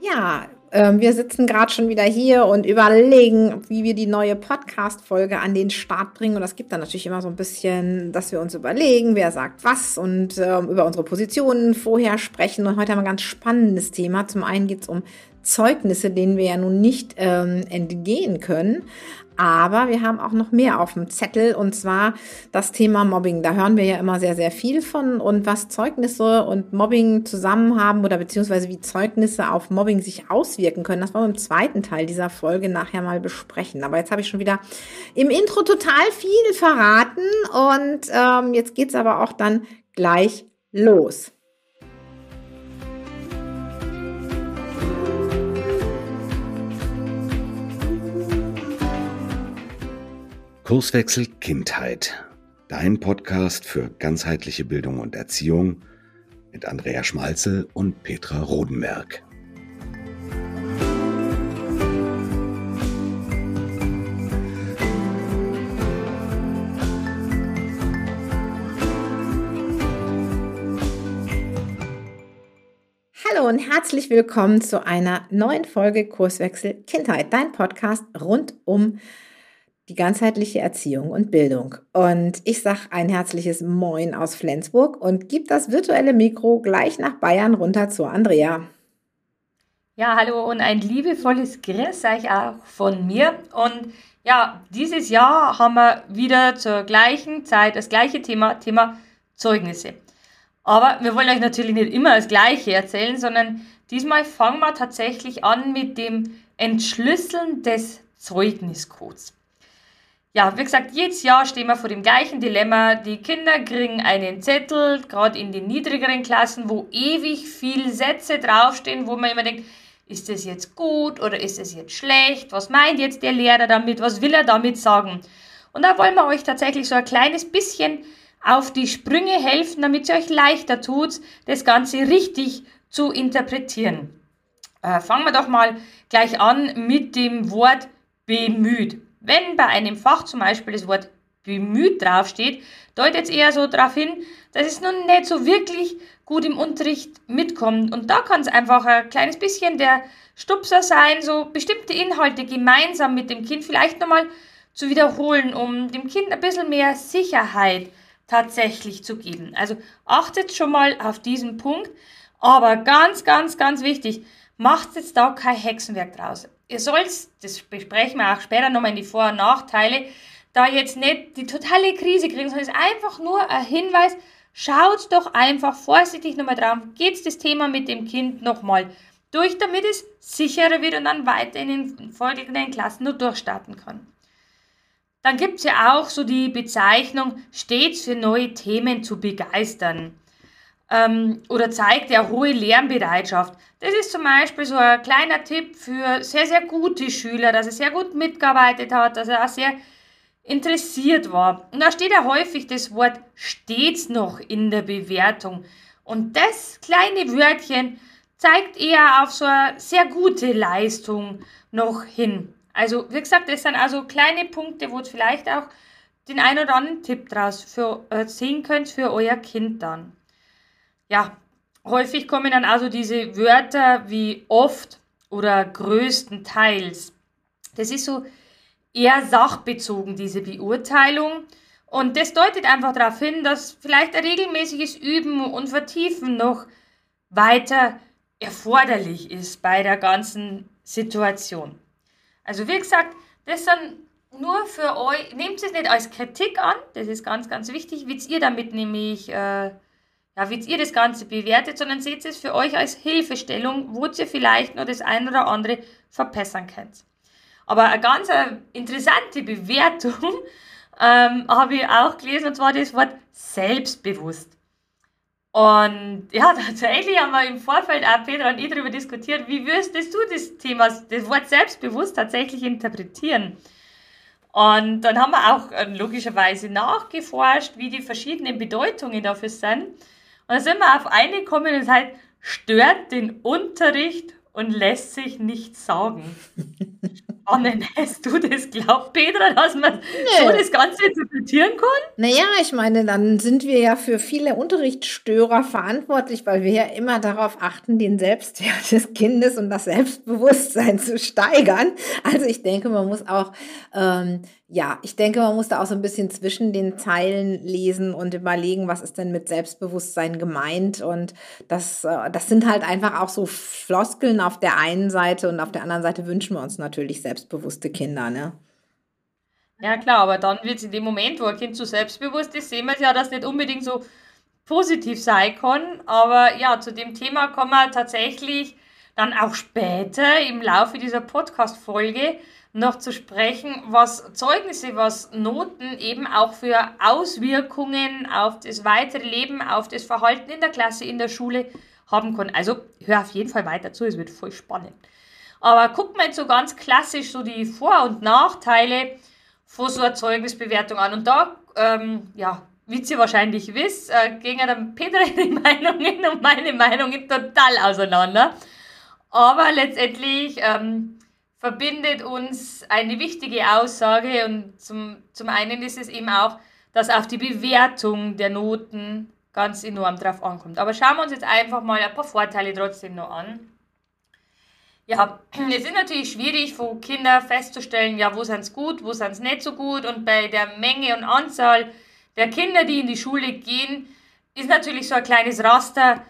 Ja, ähm, wir sitzen gerade schon wieder hier und überlegen, wie wir die neue Podcast-Folge an den Start bringen. Und das gibt dann natürlich immer so ein bisschen, dass wir uns überlegen, wer sagt was und ähm, über unsere Positionen vorher sprechen. Und heute haben wir ein ganz spannendes Thema. Zum einen geht es um Zeugnisse, denen wir ja nun nicht ähm, entgehen können. Aber wir haben auch noch mehr auf dem Zettel und zwar das Thema Mobbing. Da hören wir ja immer sehr, sehr viel von und was Zeugnisse und Mobbing zusammen haben oder beziehungsweise wie Zeugnisse auf Mobbing sich auswirken können. Das wollen wir im zweiten Teil dieser Folge nachher mal besprechen. Aber jetzt habe ich schon wieder im Intro total viel verraten und ähm, jetzt geht's aber auch dann gleich los. Kurswechsel Kindheit. Dein Podcast für ganzheitliche Bildung und Erziehung mit Andrea Schmalzel und Petra Rodenberg. Hallo und herzlich willkommen zu einer neuen Folge Kurswechsel Kindheit, dein Podcast rund um die ganzheitliche Erziehung und Bildung. Und ich sage ein herzliches Moin aus Flensburg und gebe das virtuelle Mikro gleich nach Bayern runter zu Andrea. Ja, hallo und ein liebevolles Grüß euch auch von mir. Und ja, dieses Jahr haben wir wieder zur gleichen Zeit das gleiche Thema, Thema Zeugnisse. Aber wir wollen euch natürlich nicht immer das Gleiche erzählen, sondern diesmal fangen wir tatsächlich an mit dem Entschlüsseln des Zeugniscodes. Ja, wie gesagt, jedes Jahr stehen wir vor dem gleichen Dilemma. Die Kinder kriegen einen Zettel, gerade in den niedrigeren Klassen, wo ewig viele Sätze draufstehen, wo man immer denkt, ist das jetzt gut oder ist das jetzt schlecht? Was meint jetzt der Lehrer damit? Was will er damit sagen? Und da wollen wir euch tatsächlich so ein kleines bisschen auf die Sprünge helfen, damit es euch leichter tut, das Ganze richtig zu interpretieren. Äh, fangen wir doch mal gleich an mit dem Wort bemüht. Wenn bei einem Fach zum Beispiel das Wort bemüht draufsteht, deutet es eher so darauf hin, dass es nun nicht so wirklich gut im Unterricht mitkommt. Und da kann es einfach ein kleines bisschen der Stupser sein, so bestimmte Inhalte gemeinsam mit dem Kind vielleicht nochmal zu wiederholen, um dem Kind ein bisschen mehr Sicherheit tatsächlich zu geben. Also achtet schon mal auf diesen Punkt. Aber ganz, ganz, ganz wichtig, macht jetzt da kein Hexenwerk draus ihr sollt, das besprechen wir auch später nochmal in die Vor- und Nachteile, da jetzt nicht die totale Krise kriegen, sondern es ist einfach nur ein Hinweis, schaut doch einfach vorsichtig nochmal drauf, geht das Thema mit dem Kind nochmal durch, damit es sicherer wird und dann weiter in den folgenden Klassen nur durchstarten kann. Dann gibt es ja auch so die Bezeichnung, stets für neue Themen zu begeistern ähm, oder zeigt ja hohe Lernbereitschaft. Das ist zum Beispiel so ein kleiner Tipp für sehr, sehr gute Schüler, dass er sehr gut mitgearbeitet hat, dass er auch sehr interessiert war. Und da steht ja häufig das Wort stets noch in der Bewertung. Und das kleine Wörtchen zeigt eher auf so eine sehr gute Leistung noch hin. Also, wie gesagt, das sind also kleine Punkte, wo ihr vielleicht auch den einen oder anderen Tipp draus für, äh, sehen könnt für euer Kind dann ja, häufig kommen dann also diese Wörter wie oft oder größtenteils. Das ist so eher sachbezogen, diese Beurteilung. Und das deutet einfach darauf hin, dass vielleicht ein regelmäßiges Üben und Vertiefen noch weiter erforderlich ist bei der ganzen Situation. Also wie gesagt, das sind nur für euch, nehmt es nicht als Kritik an, das ist ganz, ganz wichtig, wie ihr damit nämlich äh, ja, wie ihr das Ganze bewertet, sondern seht es für euch als Hilfestellung, wo ihr vielleicht noch das ein oder andere verbessern könnt. Aber eine ganz äh, interessante Bewertung ähm, habe ich auch gelesen, und zwar das Wort selbstbewusst. Und ja, tatsächlich haben wir im Vorfeld auch Petra und ich darüber diskutiert, wie würdest du das Thema, das Wort selbstbewusst tatsächlich interpretieren? Und dann haben wir auch äh, logischerweise nachgeforscht, wie die verschiedenen Bedeutungen dafür sind. Und dann sind wir auf eine gekommen und es heißt, stört den Unterricht und lässt sich nichts sagen. Annen, hast du das glaubt, Petra, dass man nee. so das Ganze interpretieren kann? Naja, ich meine, dann sind wir ja für viele Unterrichtsstörer verantwortlich, weil wir ja immer darauf achten, den Selbstwert des Kindes und das Selbstbewusstsein zu steigern. Also ich denke, man muss auch ähm, ja, ich denke, man muss da auch so ein bisschen zwischen den Zeilen lesen und überlegen, was ist denn mit Selbstbewusstsein gemeint. Und das, äh, das sind halt einfach auch so Floskeln auf der einen Seite und auf der anderen Seite wünschen wir uns natürlich selbstbewusste Kinder, ne? Ja, klar, aber dann wird es in dem Moment, wo ein Kind zu selbstbewusst ist, sehen wir ja, dass nicht unbedingt so positiv sein kann. Aber ja, zu dem Thema kommen wir tatsächlich dann auch später im Laufe dieser Podcast-Folge noch zu sprechen, was Zeugnisse, was Noten eben auch für Auswirkungen auf das weitere Leben, auf das Verhalten in der Klasse, in der Schule haben können. Also hör auf jeden Fall weiter zu, es wird voll spannend. Aber guckt mal jetzt so ganz klassisch so die Vor- und Nachteile von so einer Zeugnisbewertung an. Und da, ähm, ja, wie ihr wahrscheinlich wisst, äh, gehen dann Peter die Meinungen und meine Meinungen total auseinander. Aber letztendlich ähm, verbindet uns eine wichtige Aussage und zum, zum einen ist es eben auch, dass auf die Bewertung der Noten ganz enorm drauf ankommt. Aber schauen wir uns jetzt einfach mal ein paar Vorteile trotzdem noch an. Ja, es ist natürlich schwierig für Kinder festzustellen, ja, wo sind es gut, wo sind es nicht so gut. Und bei der Menge und Anzahl der Kinder, die in die Schule gehen, ist natürlich so ein kleines Raster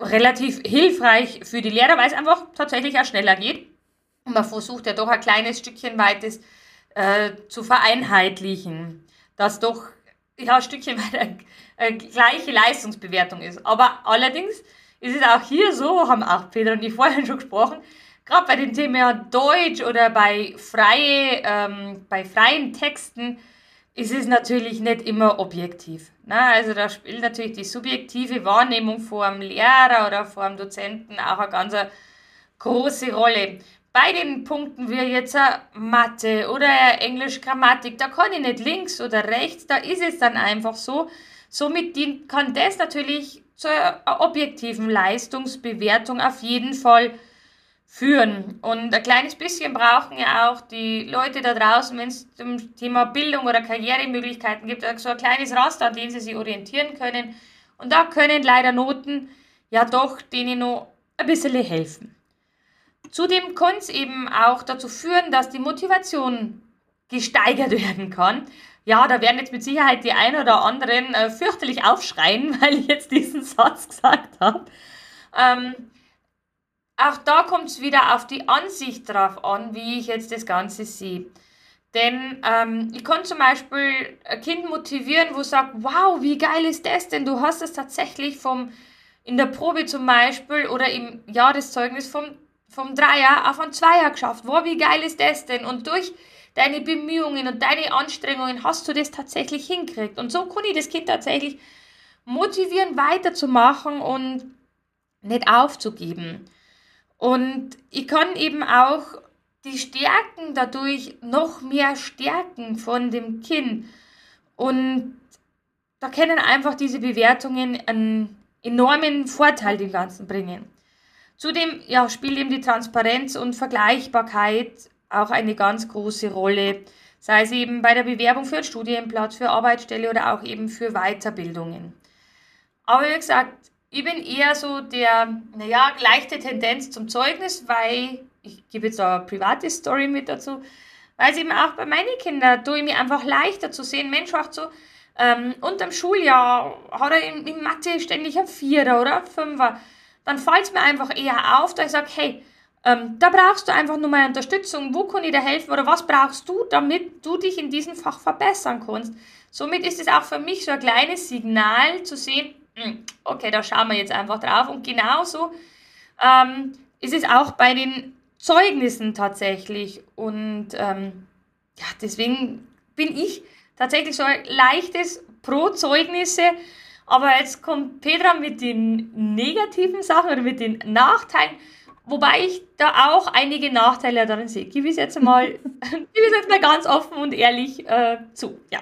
relativ hilfreich für die Lehrer, weil es einfach tatsächlich auch schneller geht. Und man versucht ja doch ein kleines Stückchen weites äh, zu vereinheitlichen, dass doch ja, ein Stückchen weit eine, eine gleiche Leistungsbewertung ist. Aber allerdings ist es auch hier so, haben auch Peter und ich vorhin schon gesprochen, gerade bei dem Thema Deutsch oder bei, freie, ähm, bei freien Texten ist es natürlich nicht immer objektiv. Ne? Also da spielt natürlich die subjektive Wahrnehmung vor dem Lehrer oder vor dem Dozenten auch eine ganz große Rolle bei den Punkten wie jetzt Mathe oder Englisch Grammatik, da kann ich nicht links oder rechts, da ist es dann einfach so. Somit kann das natürlich zur objektiven Leistungsbewertung auf jeden Fall führen. Und ein kleines bisschen brauchen ja auch die Leute da draußen, wenn es zum Thema Bildung oder Karrieremöglichkeiten gibt, so ein kleines Raster, an dem sie sich orientieren können. Und da können leider Noten ja doch denen noch ein bisschen helfen. Zudem kann es eben auch dazu führen, dass die Motivation gesteigert werden kann. Ja, da werden jetzt mit Sicherheit die ein oder anderen äh, fürchterlich aufschreien, weil ich jetzt diesen Satz gesagt habe. Ähm, auch da kommt es wieder auf die Ansicht drauf an, wie ich jetzt das Ganze sehe. Denn ähm, ich kann zum Beispiel ein Kind motivieren, wo sagt, wow, wie geil ist das denn? Du hast es tatsächlich vom, in der Probe zum Beispiel oder im Jahreszeugnis vom vom Dreier auf ein Zweier geschafft. Wow, wie geil ist das denn? Und durch deine Bemühungen und deine Anstrengungen hast du das tatsächlich hinkriegt. Und so kann ich das Kind tatsächlich motivieren, weiterzumachen und nicht aufzugeben. Und ich kann eben auch die Stärken dadurch noch mehr stärken von dem Kind. Und da können einfach diese Bewertungen einen enormen Vorteil dem Ganzen bringen. Zudem ja, spielt eben die Transparenz und Vergleichbarkeit auch eine ganz große Rolle, sei es eben bei der Bewerbung für einen Studienplatz, für Arbeitsstelle oder auch eben für Weiterbildungen. Aber wie gesagt, ich bin eher so der, naja, leichte Tendenz zum Zeugnis, weil, ich gebe jetzt eine private Story mit dazu, weil es eben auch bei meinen Kindern, tue ich mir einfach leichter zu sehen, Mensch, auch so, ähm, unterm Schuljahr hat er in, in Mathe ständig ein Vierer oder ein Fünfer dann fällt es mir einfach eher auf, dass ich sage, hey, ähm, da brauchst du einfach nur mal Unterstützung. Wo kann ich dir helfen oder was brauchst du, damit du dich in diesem Fach verbessern kannst? Somit ist es auch für mich so ein kleines Signal zu sehen, okay, da schauen wir jetzt einfach drauf. Und genauso ähm, ist es auch bei den Zeugnissen tatsächlich. Und ähm, ja, deswegen bin ich tatsächlich so ein leichtes Pro-Zeugnisse aber jetzt kommt Petra mit den negativen Sachen oder mit den Nachteilen, wobei ich da auch einige Nachteile darin sehe. Gib es jetzt mal, gib es jetzt mal ganz offen und ehrlich äh, zu. Ja.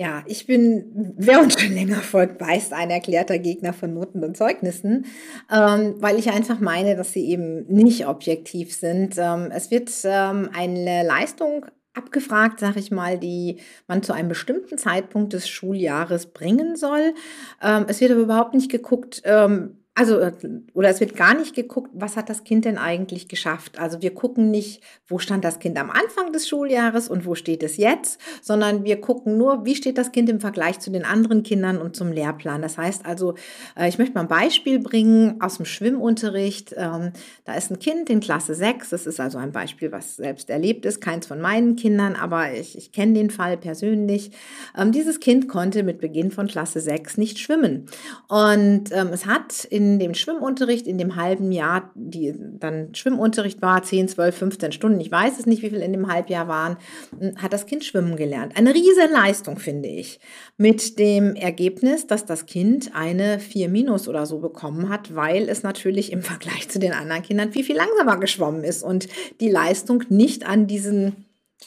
Ja, ich bin, wer uns schon länger folgt, weiß, ein erklärter Gegner von Noten und Zeugnissen, ähm, weil ich einfach meine, dass sie eben nicht objektiv sind. Ähm, es wird ähm, eine Leistung abgefragt, sag ich mal, die man zu einem bestimmten Zeitpunkt des Schuljahres bringen soll. Ähm, es wird aber überhaupt nicht geguckt, ähm, also, äh, oder es wird gar nicht geguckt, was hat das Kind denn eigentlich geschafft. Also wir gucken nicht, wo stand das Kind am Anfang des Schuljahres und wo steht es jetzt, sondern wir gucken nur, wie steht das Kind im Vergleich zu den anderen Kindern und zum Lehrplan. Das heißt also, äh, ich möchte mal ein Beispiel bringen aus dem Schwimmunterricht. Ähm, da ist ein Kind in Klasse 6, das ist also ein Beispiel, was selbst erlebt ist, keins von meinen Kindern, aber ich, ich kenne den Fall persönlich. Ähm, dieses Kind konnte mit Beginn von Klasse 6 nicht schwimmen. Und ähm, es hat in dem Schwimmunterricht, in dem halben Jahr, die dann Schwimmunterricht war, 10, 12, 15 Stunden, ich weiß es nicht, wie viel in dem Halbjahr waren, hat das Kind schwimmen gelernt. Eine riesen Leistung, finde ich. Mit dem Ergebnis, dass das Kind eine 4 minus oder so bekommen hat, weil es natürlich im Vergleich zu den anderen Kindern viel, viel langsamer geschwommen ist und die Leistung nicht an diesen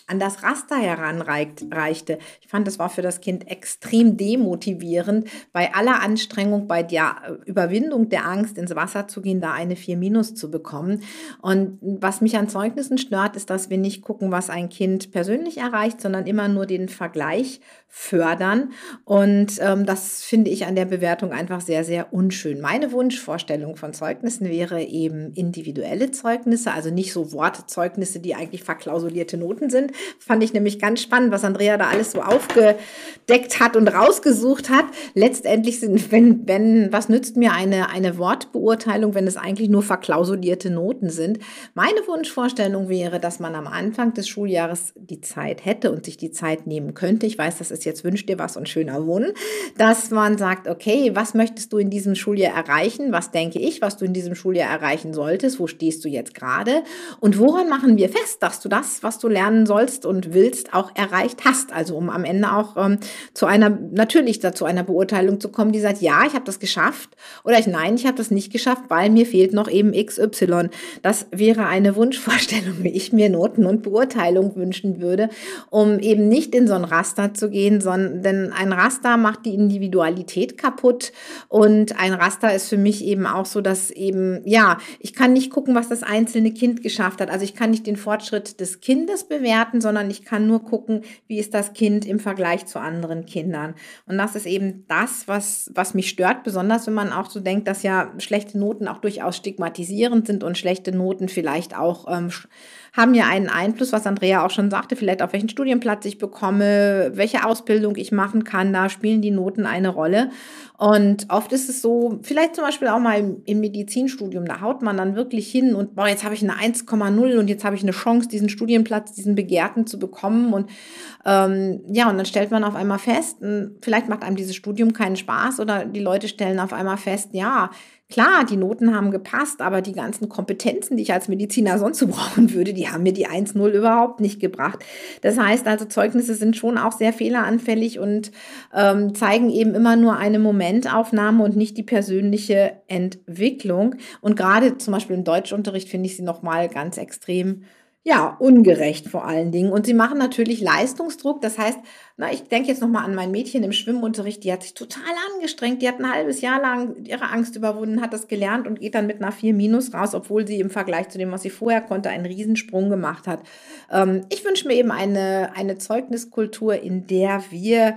an das Raster heranreichte. Ich fand, das war für das Kind extrem demotivierend, bei aller Anstrengung, bei der äh, Überwindung der Angst, ins Wasser zu gehen, da eine 4 Minus zu bekommen. Und was mich an Zeugnissen stört, ist, dass wir nicht gucken, was ein Kind persönlich erreicht, sondern immer nur den Vergleich fördern. Und ähm, das finde ich an der Bewertung einfach sehr, sehr unschön. Meine Wunschvorstellung von Zeugnissen wäre eben individuelle Zeugnisse, also nicht so Wortzeugnisse, die eigentlich verklausulierte Noten sind. Fand ich nämlich ganz spannend, was Andrea da alles so aufgedeckt hat und rausgesucht hat. Letztendlich sind, wenn, wenn, was nützt mir eine, eine Wortbeurteilung, wenn es eigentlich nur verklausulierte Noten sind? Meine Wunschvorstellung wäre, dass man am Anfang des Schuljahres die Zeit hätte und sich die Zeit nehmen könnte. Ich weiß, das ist jetzt wünscht dir was und schöner Wohnen, dass man sagt, okay, was möchtest du in diesem Schuljahr erreichen? Was denke ich, was du in diesem Schuljahr erreichen solltest? Wo stehst du jetzt gerade? Und woran machen wir fest, dass du das, was du lernen sollst und willst, auch erreicht hast? Also um am Ende auch ähm, zu einer, natürlich dazu einer Beurteilung zu kommen, die sagt, ja, ich habe das geschafft oder ich, nein, ich habe das nicht geschafft, weil mir fehlt noch eben XY. Das wäre eine Wunschvorstellung, wie ich mir Noten und Beurteilung wünschen würde, um eben nicht in so ein Raster zu gehen, sondern denn ein Raster macht die Individualität kaputt und ein Raster ist für mich eben auch so, dass eben, ja, ich kann nicht gucken, was das einzelne Kind geschafft hat. Also ich kann nicht den Fortschritt des Kindes bewerten, sondern ich kann nur gucken, wie ist das Kind im Vergleich zu anderen Kindern. Und das ist eben das, was, was mich stört, besonders wenn man auch so denkt, dass ja schlechte Noten auch durchaus stigmatisierend sind und schlechte Noten vielleicht auch ähm, haben ja einen Einfluss, was Andrea auch schon sagte, vielleicht auf welchen Studienplatz ich bekomme, welche Ausbildung ich machen kann, da spielen die Noten eine Rolle. Und oft ist es so, vielleicht zum Beispiel auch mal im, Medizinstudium, da haut man dann wirklich hin und boah, jetzt habe ich eine 1,0 und jetzt habe ich eine Chance, diesen Studienplatz, diesen Begehrten zu bekommen. Und ähm, ja, und dann stellt man auf einmal fest, vielleicht macht einem dieses Studium keinen Spaß oder die Leute stellen auf einmal fest, ja, Klar, die Noten haben gepasst, aber die ganzen Kompetenzen, die ich als Mediziner sonst so brauchen würde, die haben mir die 1-0 überhaupt nicht gebracht. Das heißt also, Zeugnisse sind schon auch sehr fehleranfällig und ähm, zeigen eben immer nur eine Momentaufnahme und nicht die persönliche Entwicklung. Und gerade zum Beispiel im Deutschunterricht finde ich sie nochmal ganz extrem ja, ungerecht vor allen Dingen. Und sie machen natürlich Leistungsdruck. Das heißt, na, ich denke jetzt nochmal an mein Mädchen im Schwimmunterricht, die hat sich total angestrengt. Die hat ein halbes Jahr lang ihre Angst überwunden, hat das gelernt und geht dann mit einer 4 Minus raus, obwohl sie im Vergleich zu dem, was sie vorher konnte, einen Riesensprung gemacht hat. Ähm, ich wünsche mir eben eine, eine Zeugniskultur, in der wir,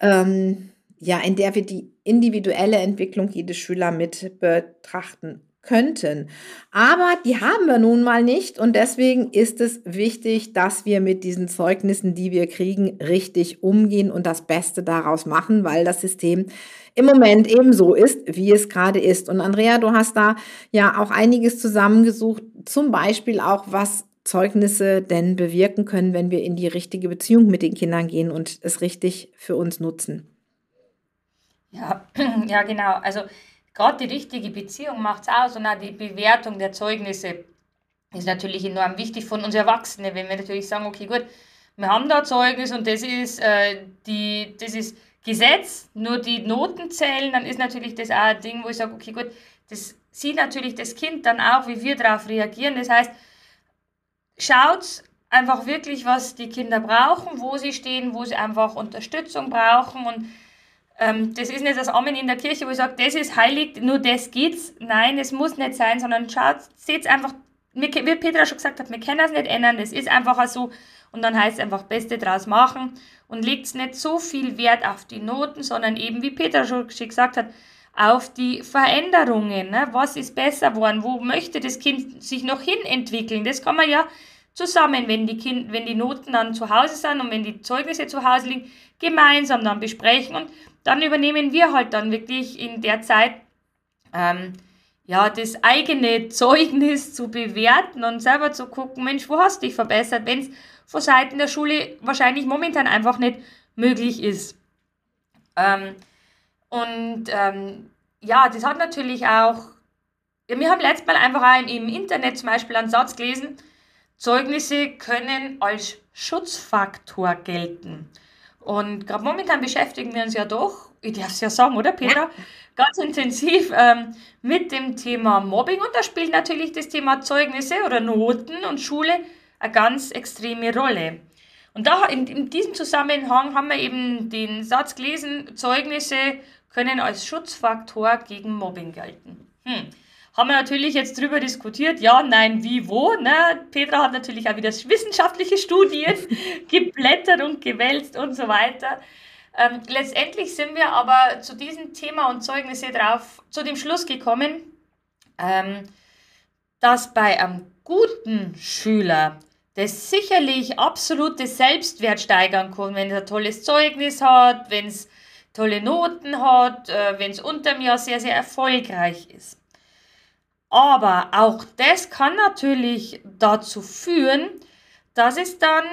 ähm, ja, in der wir die individuelle Entwicklung jedes Schüler mit betrachten könnten. Aber die haben wir nun mal nicht und deswegen ist es wichtig, dass wir mit diesen Zeugnissen, die wir kriegen, richtig umgehen und das Beste daraus machen, weil das System im Moment eben so ist, wie es gerade ist. Und Andrea, du hast da ja auch einiges zusammengesucht, zum Beispiel auch, was Zeugnisse denn bewirken können, wenn wir in die richtige Beziehung mit den Kindern gehen und es richtig für uns nutzen. Ja, ja genau. Also gerade die richtige Beziehung macht es aus und auch die Bewertung der Zeugnisse ist natürlich enorm wichtig von uns Erwachsenen, wenn wir natürlich sagen, okay, gut, wir haben da Zeugnis und das ist, äh, die, das ist Gesetz, nur die Noten zählen, dann ist natürlich das auch ein Ding, wo ich sage, okay, gut, das sieht natürlich das Kind dann auch, wie wir darauf reagieren. Das heißt, schaut einfach wirklich, was die Kinder brauchen, wo sie stehen, wo sie einfach Unterstützung brauchen. Und ähm, das ist nicht das Amen in der Kirche, wo ich sage, das ist heilig, nur das geht's. Nein, es muss nicht sein, sondern schaut, seht einfach, wie Petra schon gesagt hat, wir können es nicht ändern, es ist einfach so. Und dann heißt es einfach Beste draus machen und legt nicht so viel Wert auf die Noten, sondern eben, wie Petra schon gesagt hat, auf die Veränderungen. Ne? Was ist besser geworden? Wo möchte das Kind sich noch hin entwickeln? Das kann man ja zusammen, wenn die, kind, wenn die Noten dann zu Hause sind und wenn die Zeugnisse zu Hause liegen, gemeinsam dann besprechen und dann übernehmen wir halt dann wirklich in der Zeit ähm, ja, das eigene Zeugnis zu bewerten und selber zu gucken, Mensch, wo hast du dich verbessert, wenn es von Seiten der Schule wahrscheinlich momentan einfach nicht möglich ist. Ähm, und ähm, ja, das hat natürlich auch, ja, wir haben letztes Mal einfach auch im Internet zum Beispiel einen Satz gelesen, Zeugnisse können als Schutzfaktor gelten. Und gerade momentan beschäftigen wir uns ja doch, ich darf es ja sagen, oder Peter, ganz intensiv ähm, mit dem Thema Mobbing. Und da spielt natürlich das Thema Zeugnisse oder Noten und Schule eine ganz extreme Rolle. Und da in, in diesem Zusammenhang haben wir eben den Satz gelesen, Zeugnisse können als Schutzfaktor gegen Mobbing gelten. Hm haben wir natürlich jetzt drüber diskutiert, ja, nein, wie, wo. Ne? Petra hat natürlich auch wieder wissenschaftliche Studien geblättert und gewälzt und so weiter. Ähm, letztendlich sind wir aber zu diesem Thema und Zeugnisse drauf zu dem Schluss gekommen, ähm, dass bei einem guten Schüler das sicherlich absolute Selbstwert steigern kann, wenn er ein tolles Zeugnis hat, wenn es tolle Noten hat, äh, wenn es unterm Jahr sehr, sehr erfolgreich ist. Aber auch das kann natürlich dazu führen, dass es dann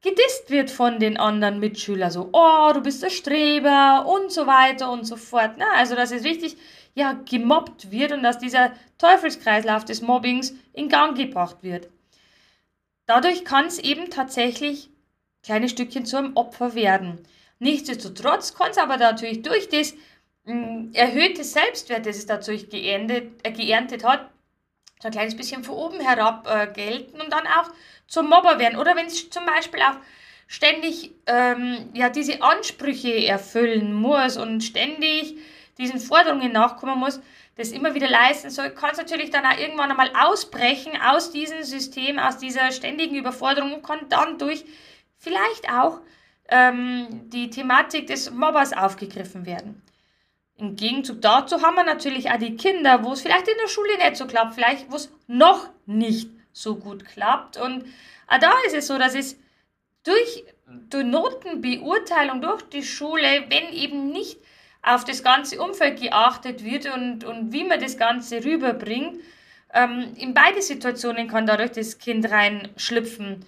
gedisst wird von den anderen Mitschülern. So, oh, du bist der Streber und so weiter und so fort. Ne? Also, dass es richtig ja, gemobbt wird und dass dieser Teufelskreislauf des Mobbings in Gang gebracht wird. Dadurch kann es eben tatsächlich kleine Stückchen zu einem Opfer werden. Nichtsdestotrotz kann es aber natürlich durch das erhöhtes Selbstwert, das es dadurch geerntet, äh, geerntet hat, so ein kleines bisschen von oben herab äh, gelten und dann auch zum Mobber werden. Oder wenn es zum Beispiel auch ständig ähm, ja, diese Ansprüche erfüllen muss und ständig diesen Forderungen nachkommen muss, das immer wieder leisten soll, kann es natürlich dann auch irgendwann einmal ausbrechen aus diesem System, aus dieser ständigen Überforderung und kann dann durch vielleicht auch ähm, die Thematik des Mobbers aufgegriffen werden. Im Gegenzug dazu haben wir natürlich auch die Kinder, wo es vielleicht in der Schule nicht so klappt, vielleicht wo es noch nicht so gut klappt. Und auch da ist es so, dass es durch die Notenbeurteilung durch die Schule, wenn eben nicht auf das ganze Umfeld geachtet wird und, und wie man das Ganze rüberbringt, ähm, in beide Situationen kann dadurch das Kind reinschlüpfen.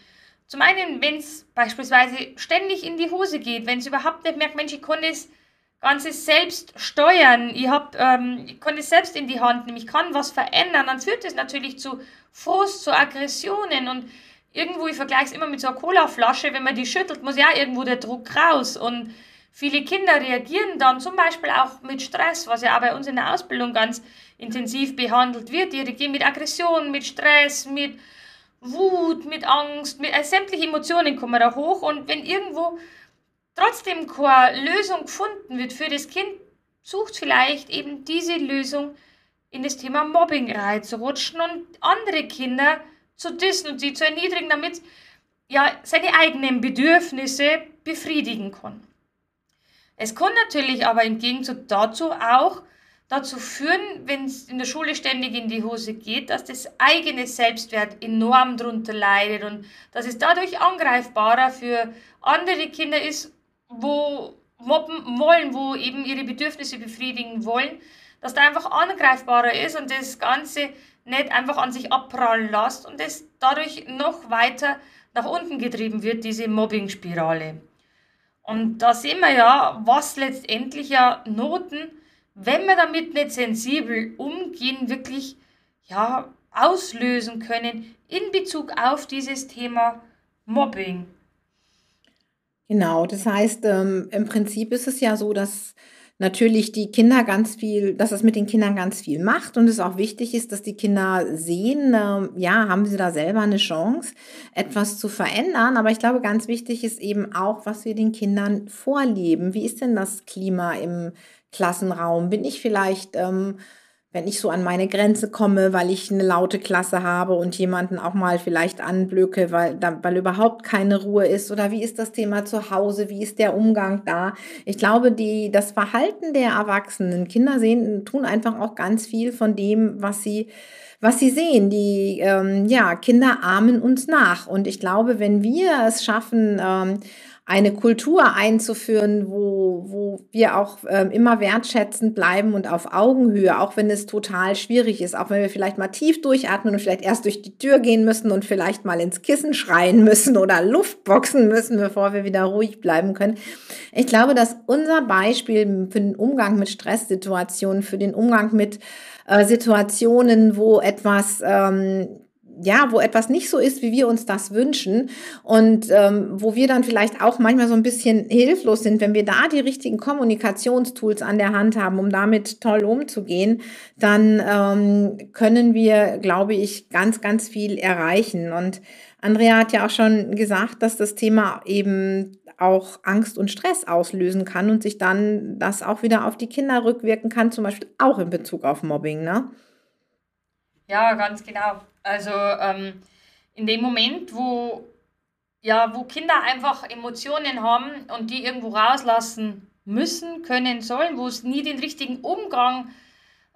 Zum einen, wenn es beispielsweise ständig in die Hose geht, wenn es überhaupt nicht merkt, Mensch, ich konnte es Ganzes selbst steuern, ich, hab, ähm, ich kann es selbst in die Hand nehmen, ich kann was verändern, dann führt es natürlich zu Frust, zu Aggressionen und irgendwo, ich vergleiche es immer mit so einer Colaflasche, wenn man die schüttelt, muss ja irgendwo der Druck raus und viele Kinder reagieren dann zum Beispiel auch mit Stress, was ja auch bei uns in der Ausbildung ganz intensiv behandelt wird, die reagieren mit Aggression, mit Stress, mit Wut, mit Angst, mit äh, sämtliche Emotionen kommen da hoch und wenn irgendwo trotzdem keine Lösung gefunden wird für das Kind, sucht vielleicht eben diese Lösung in das Thema Mobbing reinzurutschen und andere Kinder zu dissen und sie zu erniedrigen, damit ja seine eigenen Bedürfnisse befriedigen kann. Es kann natürlich aber im Gegenzug dazu auch dazu führen, wenn es in der Schule ständig in die Hose geht, dass das eigene Selbstwert enorm darunter leidet und dass es dadurch angreifbarer für andere Kinder ist wo mobben wollen, wo eben ihre Bedürfnisse befriedigen wollen, dass da einfach angreifbarer ist und das Ganze nicht einfach an sich abprallen lässt und es dadurch noch weiter nach unten getrieben wird, diese Mobbing-Spirale. Und da sehen wir ja, was letztendlich ja Noten, wenn wir damit nicht sensibel umgehen, wirklich ja, auslösen können in Bezug auf dieses Thema Mobbing. Genau, das heißt, ähm, im Prinzip ist es ja so, dass natürlich die Kinder ganz viel, dass es mit den Kindern ganz viel macht und es auch wichtig ist, dass die Kinder sehen, äh, ja, haben sie da selber eine Chance, etwas zu verändern. Aber ich glaube, ganz wichtig ist eben auch, was wir den Kindern vorleben. Wie ist denn das Klima im Klassenraum? Bin ich vielleicht ähm, wenn ich so an meine Grenze komme, weil ich eine laute Klasse habe und jemanden auch mal vielleicht anblöcke, weil, weil überhaupt keine Ruhe ist? Oder wie ist das Thema zu Hause? Wie ist der Umgang da? Ich glaube, die, das Verhalten der Erwachsenen, Kinder sehen, tun einfach auch ganz viel von dem, was sie was sie sehen. Die ähm, ja, Kinder ahmen uns nach. Und ich glaube, wenn wir es schaffen, ähm, eine Kultur einzuführen, wo, wo wir auch ähm, immer wertschätzend bleiben und auf Augenhöhe, auch wenn es total schwierig ist, auch wenn wir vielleicht mal tief durchatmen und vielleicht erst durch die Tür gehen müssen und vielleicht mal ins Kissen schreien müssen oder Luft boxen müssen, bevor wir wieder ruhig bleiben können. Ich glaube, dass unser Beispiel für den Umgang mit Stresssituationen, für den Umgang mit äh, Situationen, wo etwas ähm, ja, wo etwas nicht so ist, wie wir uns das wünschen und ähm, wo wir dann vielleicht auch manchmal so ein bisschen hilflos sind, wenn wir da die richtigen Kommunikationstools an der Hand haben, um damit toll umzugehen, dann ähm, können wir, glaube ich, ganz, ganz viel erreichen. Und Andrea hat ja auch schon gesagt, dass das Thema eben auch Angst und Stress auslösen kann und sich dann das auch wieder auf die Kinder rückwirken kann, zum Beispiel auch in Bezug auf Mobbing, ne? Ja, ganz genau. Also ähm, in dem Moment, wo, ja, wo Kinder einfach Emotionen haben und die irgendwo rauslassen müssen, können, sollen, wo es nie den richtigen Umgang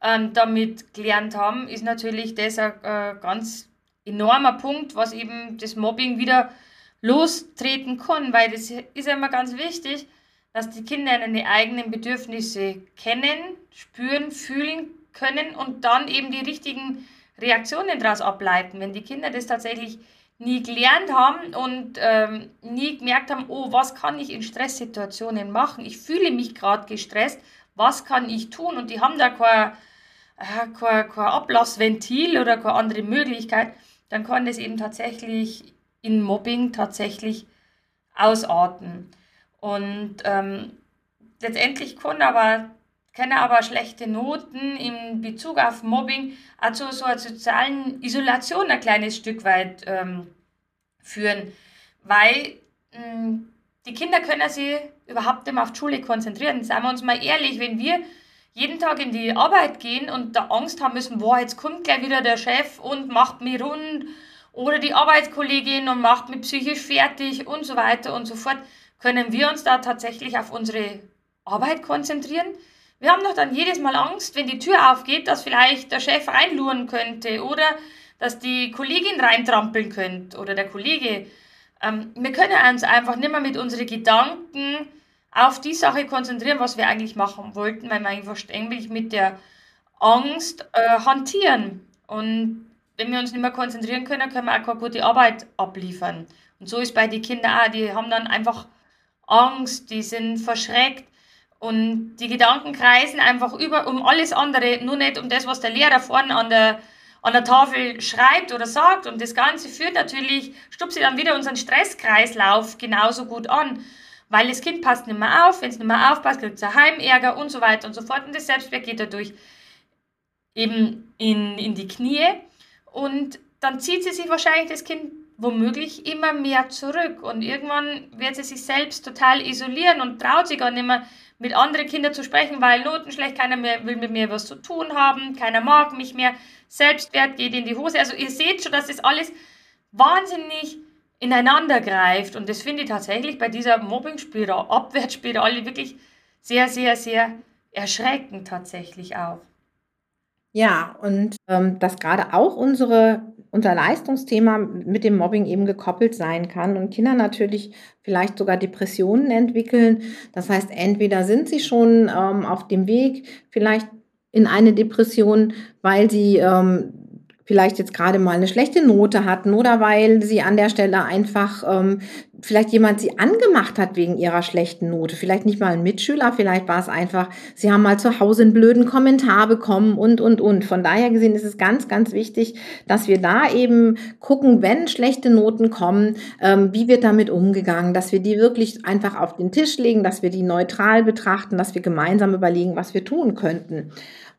ähm, damit gelernt haben, ist natürlich das ein äh, ganz enormer Punkt, was eben das Mobbing wieder lostreten kann, weil das ist immer ganz wichtig, dass die Kinder ihre eigenen Bedürfnisse kennen, spüren, fühlen können und dann eben die richtigen Reaktionen daraus ableiten. Wenn die Kinder das tatsächlich nie gelernt haben und ähm, nie gemerkt haben, oh, was kann ich in Stresssituationen machen? Ich fühle mich gerade gestresst, was kann ich tun? Und die haben da kein, äh, kein, kein Ablassventil oder keine andere Möglichkeit, dann kann das eben tatsächlich in Mobbing tatsächlich ausarten. Und ähm, letztendlich kann aber können aber schlechte Noten in Bezug auf Mobbing also so einer sozialen Isolation ein kleines Stück weit ähm, führen, weil mh, hm, die Kinder können sich überhaupt nicht mehr auf die Schule konzentrieren. Seien wir uns mal ehrlich, wenn wir jeden Tag in die Arbeit gehen und da Angst haben müssen, boah, jetzt kommt gleich wieder der Chef und macht mich rund oder die Arbeitskollegin und macht mich psychisch fertig und so weiter und so fort, können wir uns da tatsächlich auf unsere Arbeit konzentrieren wir haben doch dann jedes Mal Angst, wenn die Tür aufgeht, dass vielleicht der Chef reinluren könnte oder dass die Kollegin reintrampeln könnte oder der Kollege. Ähm, wir können uns einfach nicht mehr mit unseren Gedanken auf die Sache konzentrieren, was wir eigentlich machen wollten, weil wir einfach ständig mit der Angst äh, hantieren. Und wenn wir uns nicht mehr konzentrieren können, können wir auch keine gute Arbeit abliefern. Und so ist bei den Kindern auch, die haben dann einfach Angst, die sind verschreckt, und die Gedanken kreisen einfach über um alles andere, nur nicht um das, was der Lehrer vorne an der, an der Tafel schreibt oder sagt. Und das Ganze führt natürlich, stupst dann wieder unseren Stresskreislauf genauso gut an. Weil das Kind passt nicht mehr auf, wenn es nicht mehr aufpasst, kriegt es Heimärger und so weiter und so fort. Und das Selbstwert geht dadurch eben in, in die Knie. Und dann zieht sie sich wahrscheinlich das Kind womöglich immer mehr zurück. Und irgendwann wird sie sich selbst total isolieren und traut sich gar nicht mehr mit anderen Kindern zu sprechen, weil Noten schlecht, keiner mehr will mit mir was zu tun haben, keiner mag mich mehr, Selbstwert geht in die Hose. Also ihr seht schon, dass das alles wahnsinnig ineinander greift und das finde ich tatsächlich bei dieser Mobbing-Spirale, Abwärtsspirale wirklich sehr, sehr, sehr erschreckend tatsächlich auch. Ja, und ähm, dass gerade auch unsere unser Leistungsthema mit dem Mobbing eben gekoppelt sein kann und Kinder natürlich vielleicht sogar Depressionen entwickeln. Das heißt, entweder sind sie schon ähm, auf dem Weg vielleicht in eine Depression, weil sie ähm, vielleicht jetzt gerade mal eine schlechte Note hatten oder weil sie an der Stelle einfach ähm, vielleicht jemand sie angemacht hat wegen ihrer schlechten Note. Vielleicht nicht mal ein Mitschüler, vielleicht war es einfach, sie haben mal zu Hause einen blöden Kommentar bekommen und, und, und. Von daher gesehen ist es ganz, ganz wichtig, dass wir da eben gucken, wenn schlechte Noten kommen, ähm, wie wird damit umgegangen, dass wir die wirklich einfach auf den Tisch legen, dass wir die neutral betrachten, dass wir gemeinsam überlegen, was wir tun könnten.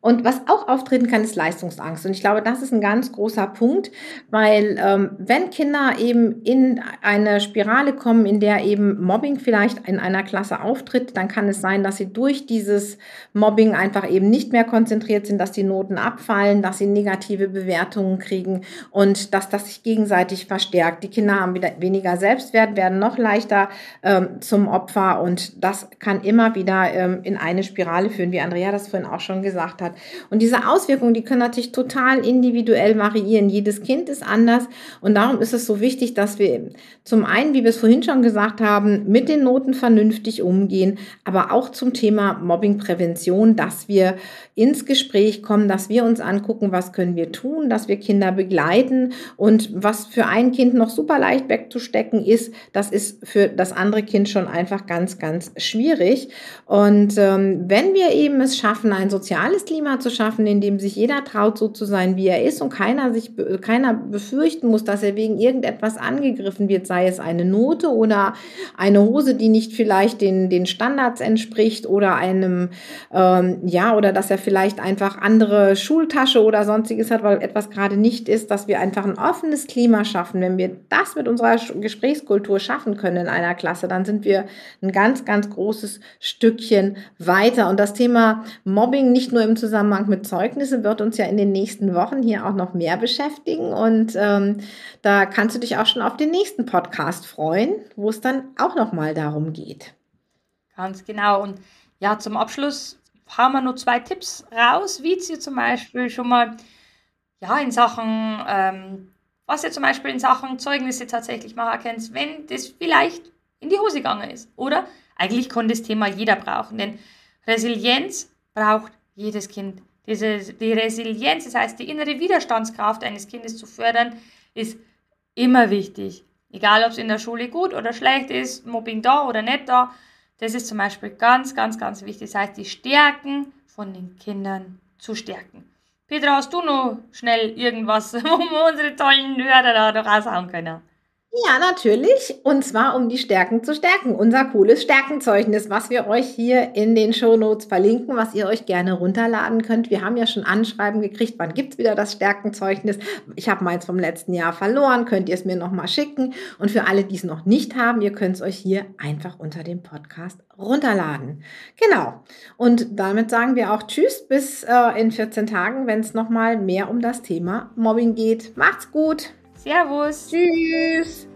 Und was auch auftreten kann, ist Leistungsangst. Und ich glaube, das ist ein ganz großer Punkt, weil ähm, wenn Kinder eben in eine Spirale kommen, in der eben Mobbing vielleicht in einer Klasse auftritt, dann kann es sein, dass sie durch dieses Mobbing einfach eben nicht mehr konzentriert sind, dass die Noten abfallen, dass sie negative Bewertungen kriegen und dass das sich gegenseitig verstärkt. Die Kinder haben wieder weniger Selbstwert, werden noch leichter ähm, zum Opfer und das kann immer wieder ähm, in eine Spirale führen, wie Andrea das vorhin auch schon gesagt hat. Und diese Auswirkungen, die können natürlich total individuell variieren. Jedes Kind ist anders. Und darum ist es so wichtig, dass wir zum einen, wie wir es vorhin schon gesagt haben, mit den Noten vernünftig umgehen, aber auch zum Thema Mobbingprävention, dass wir ins Gespräch kommen, dass wir uns angucken, was können wir tun, dass wir Kinder begleiten und was für ein Kind noch super leicht wegzustecken ist, das ist für das andere Kind schon einfach ganz, ganz schwierig. Und ähm, wenn wir eben es schaffen, ein soziales Klima zu schaffen, in dem sich jeder traut, so zu sein, wie er ist und keiner sich, keiner befürchten muss, dass er wegen irgendetwas angegriffen wird, sei es eine Note oder eine Hose, die nicht vielleicht den, den Standards entspricht oder einem, ähm, ja, oder dass er vielleicht einfach andere Schultasche oder sonstiges hat, weil etwas gerade nicht ist, dass wir einfach ein offenes Klima schaffen. Wenn wir das mit unserer Gesprächskultur schaffen können in einer Klasse, dann sind wir ein ganz, ganz großes Stückchen weiter. Und das Thema Mobbing nicht nur im Zusammenhang Zusammenhang mit Zeugnissen wird uns ja in den nächsten Wochen hier auch noch mehr beschäftigen. Und ähm, da kannst du dich auch schon auf den nächsten Podcast freuen, wo es dann auch nochmal darum geht. Ganz genau. Und ja, zum Abschluss haben wir nur zwei Tipps raus, wie ihr zum Beispiel schon mal ja, in Sachen, ähm, was ihr zum Beispiel in Sachen Zeugnisse tatsächlich machen könnt, wenn das vielleicht in die Hose gegangen ist. Oder eigentlich kann das Thema jeder brauchen, denn Resilienz braucht jedes Kind. Diese, die Resilienz, das heißt die innere Widerstandskraft eines Kindes zu fördern, ist immer wichtig. Egal, ob es in der Schule gut oder schlecht ist, Mobbing da oder nicht da. Das ist zum Beispiel ganz, ganz, ganz wichtig. Das heißt, die Stärken von den Kindern zu stärken. Petra, hast du noch schnell irgendwas, wo wir unsere tollen Hörer da raushauen können? Ja, natürlich. Und zwar, um die Stärken zu stärken. Unser cooles Stärkenzeugnis, was wir euch hier in den Shownotes verlinken, was ihr euch gerne runterladen könnt. Wir haben ja schon Anschreiben gekriegt, wann gibt's wieder das Stärkenzeugnis. Ich habe meins vom letzten Jahr verloren, könnt ihr es mir nochmal schicken. Und für alle, die es noch nicht haben, ihr könnt es euch hier einfach unter dem Podcast runterladen. Genau. Und damit sagen wir auch Tschüss bis äh, in 14 Tagen, wenn es nochmal mehr um das Thema Mobbing geht. Macht's gut! Servus. Tschüss.